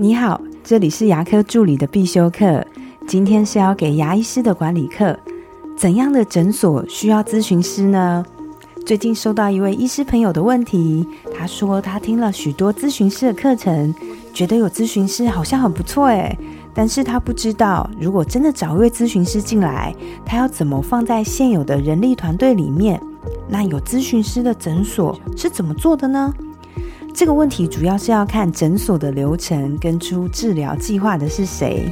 你好，这里是牙科助理的必修课。今天是要给牙医师的管理课。怎样的诊所需要咨询师呢？最近收到一位医师朋友的问题，他说他听了许多咨询师的课程，觉得有咨询师好像很不错诶，但是他不知道如果真的找一位咨询师进来，他要怎么放在现有的人力团队里面？那有咨询师的诊所是怎么做的呢？这个问题主要是要看诊所的流程跟出治疗计划的是谁。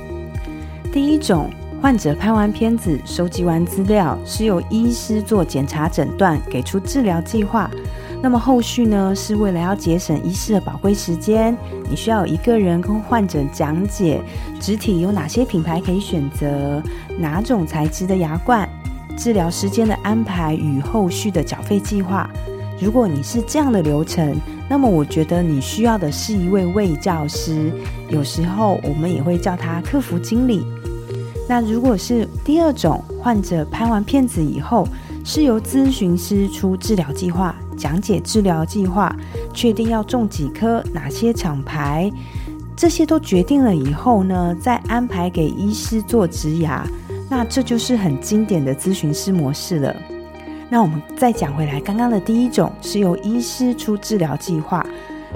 第一种，患者拍完片子、收集完资料，是由医师做检查诊断，给出治疗计划。那么后续呢，是为了要节省医师的宝贵时间，你需要一个人跟患者讲解，植体有哪些品牌可以选择，哪种材质的牙冠，治疗时间的安排与后续的缴费计划。如果你是这样的流程，那么我觉得你需要的是一位卫教师，有时候我们也会叫他客服经理。那如果是第二种，患者拍完片子以后，是由咨询师出治疗计划，讲解治疗计划，确定要种几颗，哪些厂牌，这些都决定了以后呢，再安排给医师做植牙，那这就是很经典的咨询师模式了。那我们再讲回来，刚刚的第一种是由医师出治疗计划。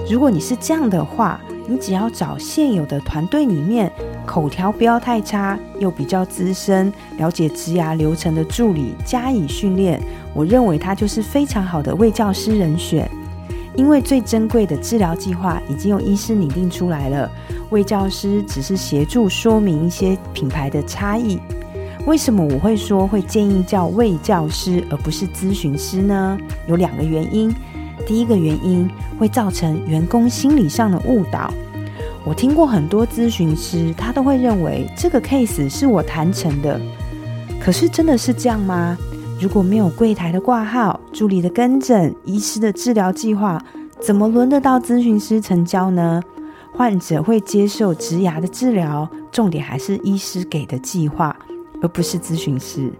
如果你是这样的话，你只要找现有的团队里面口条不要太差，又比较资深、了解植牙流程的助理加以训练，我认为他就是非常好的卫教师人选。因为最珍贵的治疗计划已经用医师拟定出来了，卫教师只是协助说明一些品牌的差异。为什么我会说会建议叫卫教师而不是咨询师呢？有两个原因。第一个原因会造成员工心理上的误导。我听过很多咨询师，他都会认为这个 case 是我谈成的。可是真的是这样吗？如果没有柜台的挂号、助理的跟诊、医师的治疗计划，怎么轮得到咨询师成交呢？患者会接受植牙的治疗，重点还是医师给的计划。而不是咨询师。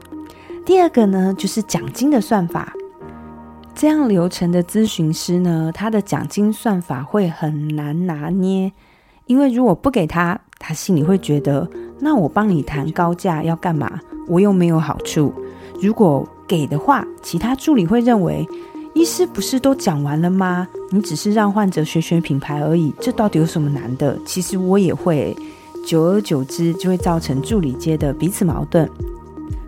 第二个呢，就是奖金的算法。这样流程的咨询师呢，他的奖金算法会很难拿捏，因为如果不给他，他心里会觉得，那我帮你谈高价要干嘛？我又没有好处。如果给的话，其他助理会认为，医师不是都讲完了吗？你只是让患者选选品牌而已，这到底有什么难的？其实我也会。久而久之，就会造成助理阶的彼此矛盾。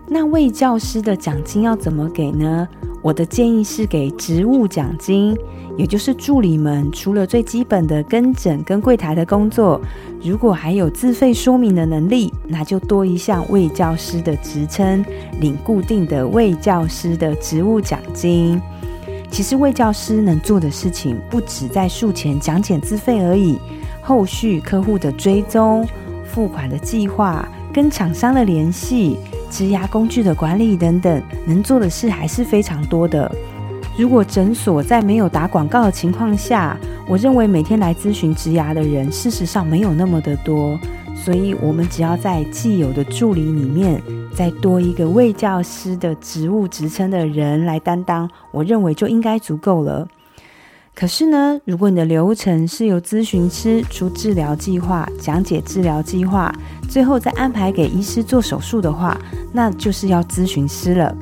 那为教师的奖金要怎么给呢？我的建议是给职务奖金，也就是助理们除了最基本的跟诊跟柜台的工作，如果还有自费说明的能力，那就多一项为教师的职称，领固定的为教师的职务奖金。其实为教师能做的事情，不止在术前讲解自费而已，后续客户的追踪。付款的计划、跟厂商的联系、植牙工具的管理等等，能做的事还是非常多的。如果诊所在没有打广告的情况下，我认为每天来咨询植牙的人，事实上没有那么的多。所以，我们只要在既有的助理里面，再多一个卫教师的职务职称的人来担当，我认为就应该足够了。可是呢，如果你的流程是由咨询师出治疗计划、讲解治疗计划，最后再安排给医师做手术的话，那就是要咨询师了。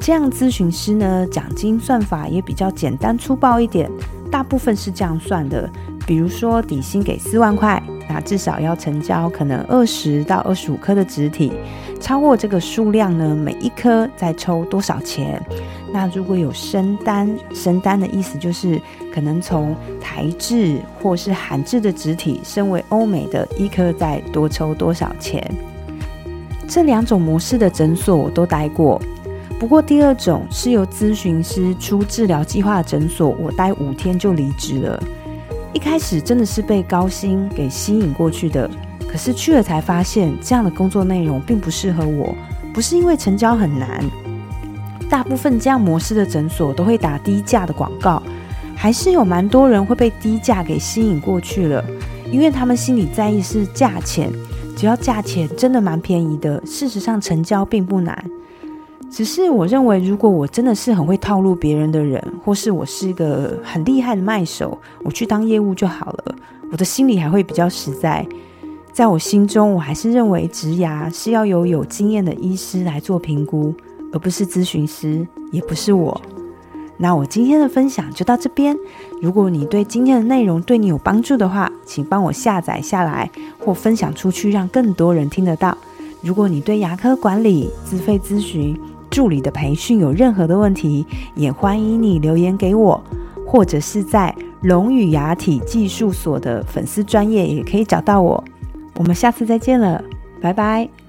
这样咨询师呢，奖金算法也比较简单粗暴一点，大部分是这样算的。比如说底薪给四万块，那至少要成交可能二十到二十五颗的植体，超过这个数量呢，每一颗再抽多少钱？那如果有升单，升单的意思就是可能从台制或是韩制的植体升为欧美的一颗再多抽多少钱？这两种模式的诊所我都待过，不过第二种是由咨询师出治疗计划的诊所，我待五天就离职了。一开始真的是被高薪给吸引过去的，可是去了才发现这样的工作内容并不适合我，不是因为成交很难。大部分这样模式的诊所都会打低价的广告，还是有蛮多人会被低价给吸引过去了，因为他们心里在意是价钱，只要价钱真的蛮便宜的，事实上成交并不难。只是我认为，如果我真的是很会套路别人的人，或是我是一个很厉害的卖手，我去当业务就好了。我的心里还会比较实在。在我心中，我还是认为植牙是要由有经验的医师来做评估，而不是咨询师，也不是我。那我今天的分享就到这边。如果你对今天的内容对你有帮助的话，请帮我下载下来或分享出去，让更多人听得到。如果你对牙科管理、自费咨询、助理的培训有任何的问题，也欢迎你留言给我，或者是在龙语牙体技术所的粉丝专业也可以找到我。我们下次再见了，拜拜。